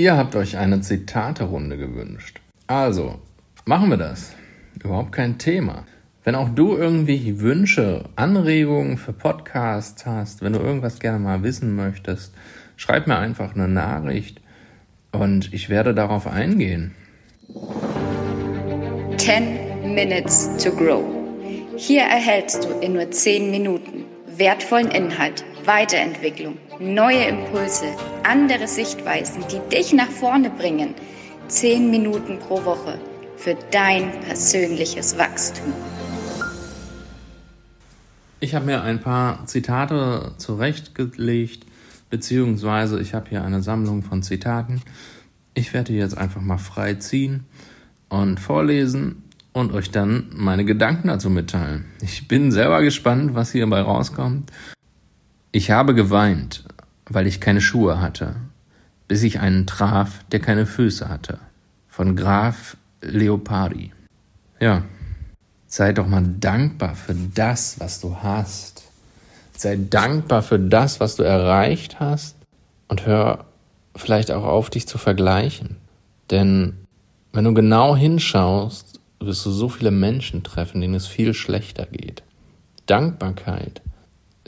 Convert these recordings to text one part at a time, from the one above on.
Ihr habt euch eine Zitaterunde gewünscht. Also, machen wir das. Überhaupt kein Thema. Wenn auch du irgendwie Wünsche, Anregungen für Podcasts hast, wenn du irgendwas gerne mal wissen möchtest, schreib mir einfach eine Nachricht und ich werde darauf eingehen. 10 Minutes to Grow. Hier erhältst du in nur 10 Minuten wertvollen Inhalt, Weiterentwicklung, neue Impulse, andere Sichtweisen, die dich nach vorne bringen. 10 Minuten pro Woche für dein persönliches Wachstum. Ich habe mir ein paar Zitate zurechtgelegt, beziehungsweise ich habe hier eine Sammlung von Zitaten. Ich werde die jetzt einfach mal frei ziehen und vorlesen und euch dann meine Gedanken dazu mitteilen. Ich bin selber gespannt, was hierbei rauskommt. Ich habe geweint, weil ich keine Schuhe hatte, bis ich einen traf, der keine Füße hatte. Von Graf Leopardi. Ja, sei doch mal dankbar für das, was du hast. Sei dankbar für das, was du erreicht hast und hör vielleicht auch auf, dich zu vergleichen. Denn wenn du genau hinschaust, wirst du so viele Menschen treffen, denen es viel schlechter geht. Dankbarkeit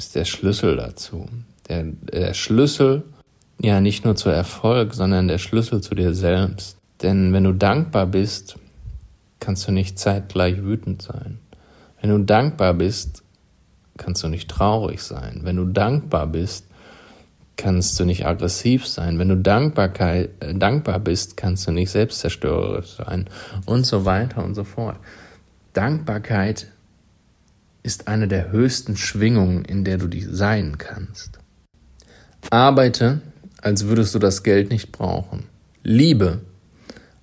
ist der Schlüssel dazu. Der, der Schlüssel, ja, nicht nur zu Erfolg, sondern der Schlüssel zu dir selbst. Denn wenn du dankbar bist, kannst du nicht zeitgleich wütend sein. Wenn du dankbar bist, kannst du nicht traurig sein. Wenn du dankbar bist, kannst du nicht aggressiv sein. Wenn du Dankbarkeit, äh, dankbar bist, kannst du nicht selbstzerstörerisch sein und so weiter und so fort. Dankbarkeit ist eine der höchsten Schwingungen, in der du dich sein kannst. Arbeite, als würdest du das Geld nicht brauchen. Liebe,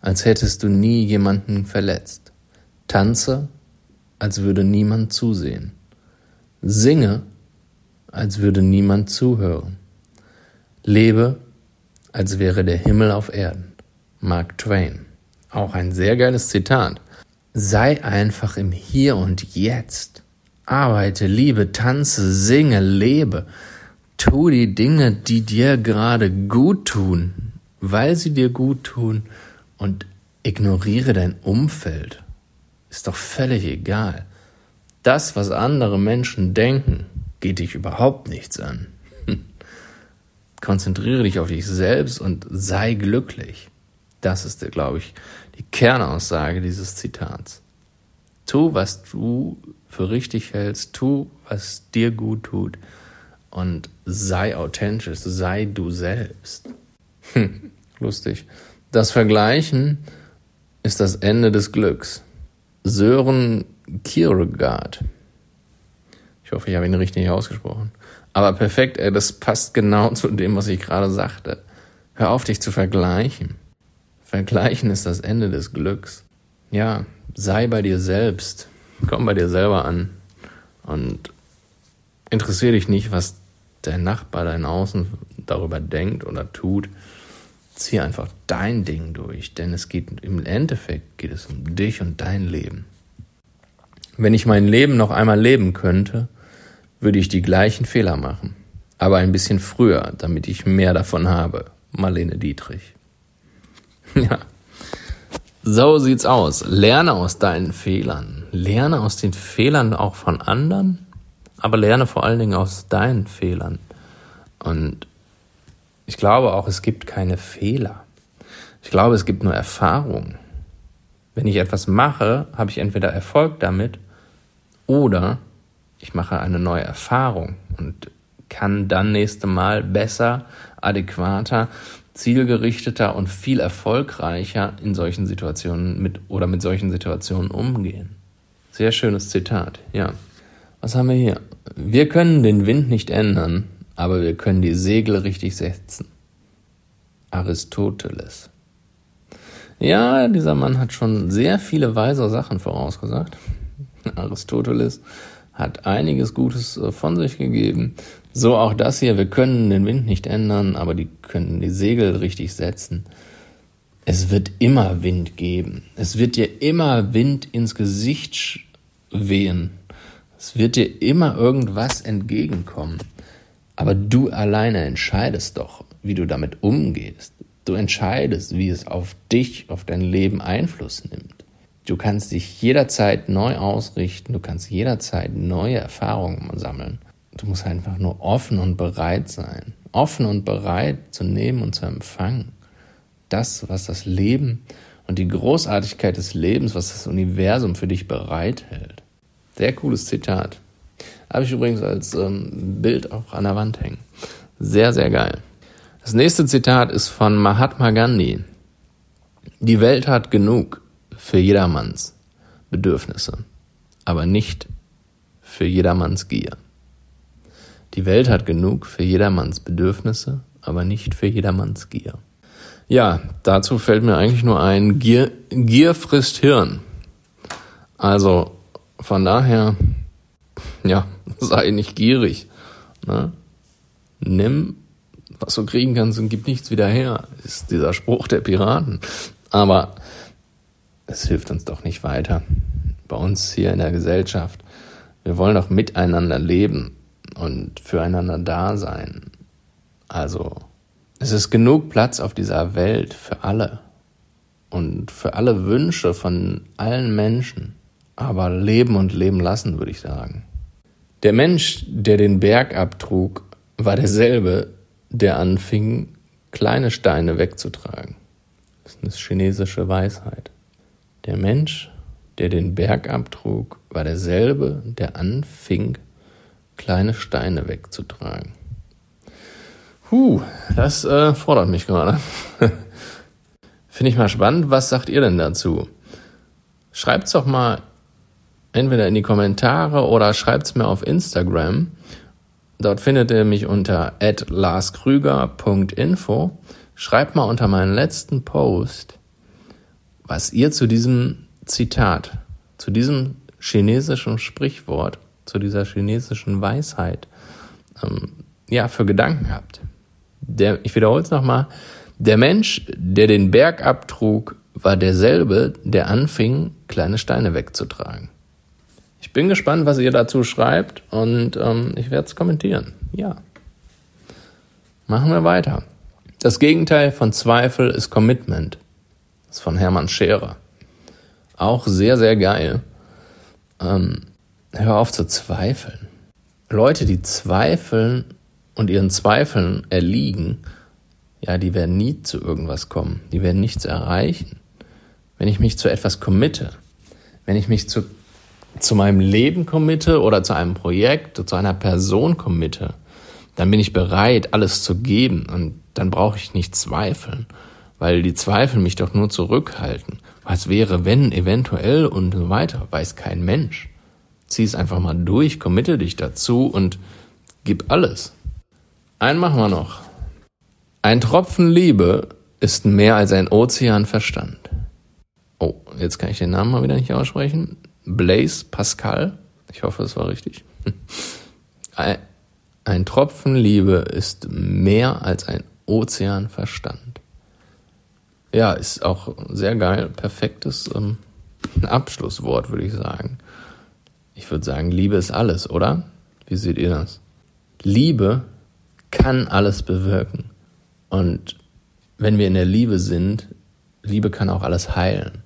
als hättest du nie jemanden verletzt. Tanze, als würde niemand zusehen. Singe, als würde niemand zuhören. Lebe, als wäre der Himmel auf Erden. Mark Twain. Auch ein sehr geiles Zitat. Sei einfach im Hier und Jetzt. Arbeite, liebe, tanze, singe, lebe. Tu die Dinge, die dir gerade gut tun, weil sie dir gut tun und ignoriere dein Umfeld. Ist doch völlig egal. Das, was andere Menschen denken, geht dich überhaupt nichts an. Konzentriere dich auf dich selbst und sei glücklich. Das ist, glaube ich, die Kernaussage dieses Zitats. Tu, was du für richtig hältst, tu, was dir gut tut und sei authentisch, sei du selbst. Hm, lustig. Das Vergleichen ist das Ende des Glücks. Sören Kierkegaard. Ich hoffe, ich habe ihn richtig ausgesprochen. Aber perfekt, ey, das passt genau zu dem, was ich gerade sagte. Hör auf, dich zu vergleichen. Vergleichen ist das Ende des Glücks. Ja, sei bei dir selbst. Komm bei dir selber an. Und interessiere dich nicht, was dein Nachbar, dein Außen darüber denkt oder tut. Zieh einfach dein Ding durch, denn es geht im Endeffekt geht es um dich und dein Leben. Wenn ich mein Leben noch einmal leben könnte, würde ich die gleichen Fehler machen, aber ein bisschen früher, damit ich mehr davon habe. Marlene Dietrich. Ja. So sieht's aus. Lerne aus deinen Fehlern. Lerne aus den Fehlern auch von anderen, aber lerne vor allen Dingen aus deinen Fehlern. Und ich glaube auch, es gibt keine Fehler. Ich glaube, es gibt nur Erfahrungen. Wenn ich etwas mache, habe ich entweder Erfolg damit oder ich mache eine neue Erfahrung und kann dann nächste Mal besser, adäquater, zielgerichteter und viel erfolgreicher in solchen Situationen mit oder mit solchen Situationen umgehen. Sehr schönes Zitat, ja. Was haben wir hier? Wir können den Wind nicht ändern, aber wir können die Segel richtig setzen. Aristoteles. Ja, dieser Mann hat schon sehr viele weise Sachen vorausgesagt. Aristoteles hat einiges Gutes äh, von sich gegeben. So auch das hier, wir können den Wind nicht ändern, aber die können die Segel richtig setzen. Es wird immer Wind geben. Es wird dir immer Wind ins Gesicht wehen. Es wird dir immer irgendwas entgegenkommen. Aber du alleine entscheidest doch, wie du damit umgehst. Du entscheidest, wie es auf dich, auf dein Leben Einfluss nimmt. Du kannst dich jederzeit neu ausrichten, du kannst jederzeit neue Erfahrungen sammeln. Du musst einfach nur offen und bereit sein. Offen und bereit zu nehmen und zu empfangen. Das, was das Leben und die Großartigkeit des Lebens, was das Universum für dich bereithält. Sehr cooles Zitat. Habe ich übrigens als ähm, Bild auch an der Wand hängen. Sehr, sehr geil. Das nächste Zitat ist von Mahatma Gandhi. Die Welt hat genug für jedermanns Bedürfnisse, aber nicht für jedermanns Gier. Die Welt hat genug für jedermanns Bedürfnisse, aber nicht für jedermanns Gier. Ja, dazu fällt mir eigentlich nur ein, Gier, Gier frisst Hirn. Also von daher, ja, sei nicht gierig. Ne? Nimm was du kriegen kannst und gib nichts wieder her, ist dieser Spruch der Piraten. Aber es hilft uns doch nicht weiter. Bei uns hier in der Gesellschaft. Wir wollen doch miteinander leben und füreinander da sein. Also, es ist genug Platz auf dieser Welt für alle und für alle Wünsche von allen Menschen. Aber leben und leben lassen, würde ich sagen. Der Mensch, der den Berg abtrug, war derselbe, der anfing, kleine Steine wegzutragen. Das ist eine chinesische Weisheit. Der Mensch, der den Berg abtrug, war derselbe, der anfing, kleine Steine wegzutragen. Huh, das äh, fordert mich gerade. Finde ich mal spannend. Was sagt ihr denn dazu? Schreibt's doch mal entweder in die Kommentare oder schreibt's mir auf Instagram. Dort findet ihr mich unter larskrüger.info. Schreibt mal unter meinen letzten Post, was ihr zu diesem Zitat, zu diesem chinesischen Sprichwort, zu dieser chinesischen Weisheit, ähm, ja, für Gedanken habt. Der, ich wiederhole es nochmal. Der Mensch, der den Berg abtrug, war derselbe, der anfing, kleine Steine wegzutragen. Ich bin gespannt, was ihr dazu schreibt und ähm, ich werde es kommentieren. Ja. Machen wir weiter. Das Gegenteil von Zweifel ist Commitment. Das ist von Hermann Scherer. Auch sehr, sehr geil. Ähm, hör auf zu zweifeln. Leute, die zweifeln und ihren Zweifeln erliegen, ja, die werden nie zu irgendwas kommen. Die werden nichts erreichen. Wenn ich mich zu etwas committe, wenn ich mich zu zu meinem Leben committe oder zu einem Projekt, zu einer Person committe, dann bin ich bereit, alles zu geben und dann brauche ich nicht zweifeln, weil die Zweifel mich doch nur zurückhalten. Was wäre, wenn, eventuell und so weiter, weiß kein Mensch. Zieh es einfach mal durch, committe dich dazu und gib alles. Einen machen wir noch. Ein Tropfen Liebe ist mehr als ein Ozean Verstand. Oh, jetzt kann ich den Namen mal wieder nicht aussprechen. Blaise Pascal. Ich hoffe, es war richtig. Ein, Tropfen Liebe ist mehr als ein Ozean Verstand. Ja, ist auch sehr geil. Perfektes ähm, Abschlusswort, würde ich sagen. Ich würde sagen, Liebe ist alles, oder? Wie seht ihr das? Liebe kann alles bewirken. Und wenn wir in der Liebe sind, Liebe kann auch alles heilen.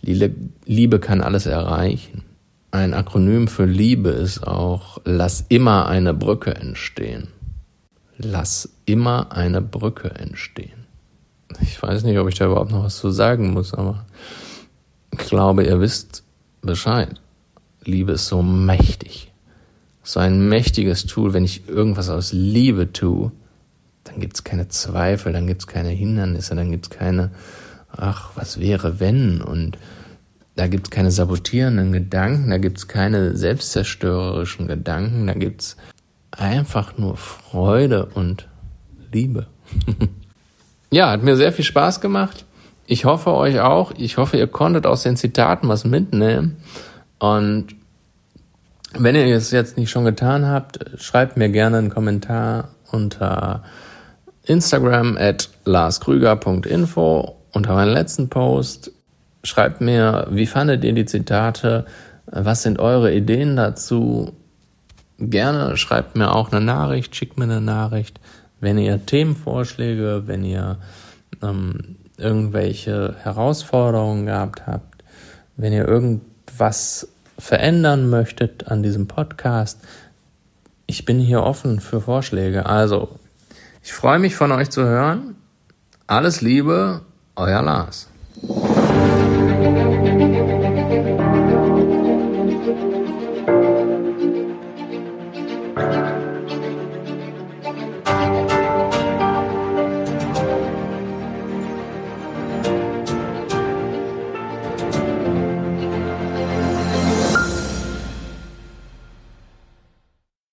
Liebe kann alles erreichen. Ein Akronym für Liebe ist auch Lass immer eine Brücke entstehen. Lass immer eine Brücke entstehen. Ich weiß nicht, ob ich da überhaupt noch was zu sagen muss, aber ich glaube, ihr wisst Bescheid. Liebe ist so mächtig. So ein mächtiges Tool, wenn ich irgendwas aus Liebe tue, dann gibt's keine Zweifel, dann gibt's keine Hindernisse, dann gibt's keine ach, was wäre wenn? Und da gibt es keine sabotierenden Gedanken, da gibt es keine selbstzerstörerischen Gedanken, da gibt es einfach nur Freude und Liebe. ja, hat mir sehr viel Spaß gemacht. Ich hoffe euch auch. Ich hoffe, ihr konntet aus den Zitaten was mitnehmen. Und wenn ihr es jetzt nicht schon getan habt, schreibt mir gerne einen Kommentar unter Instagram at larskrüger.info unter meinem letzten Post. Schreibt mir, wie fandet ihr die Zitate? Was sind eure Ideen dazu? Gerne schreibt mir auch eine Nachricht, schickt mir eine Nachricht. Wenn ihr Themenvorschläge, wenn ihr ähm, irgendwelche Herausforderungen gehabt habt, wenn ihr irgendwas verändern möchtet an diesem Podcast, ich bin hier offen für Vorschläge. Also, ich freue mich von euch zu hören. Alles Liebe, euer Lars.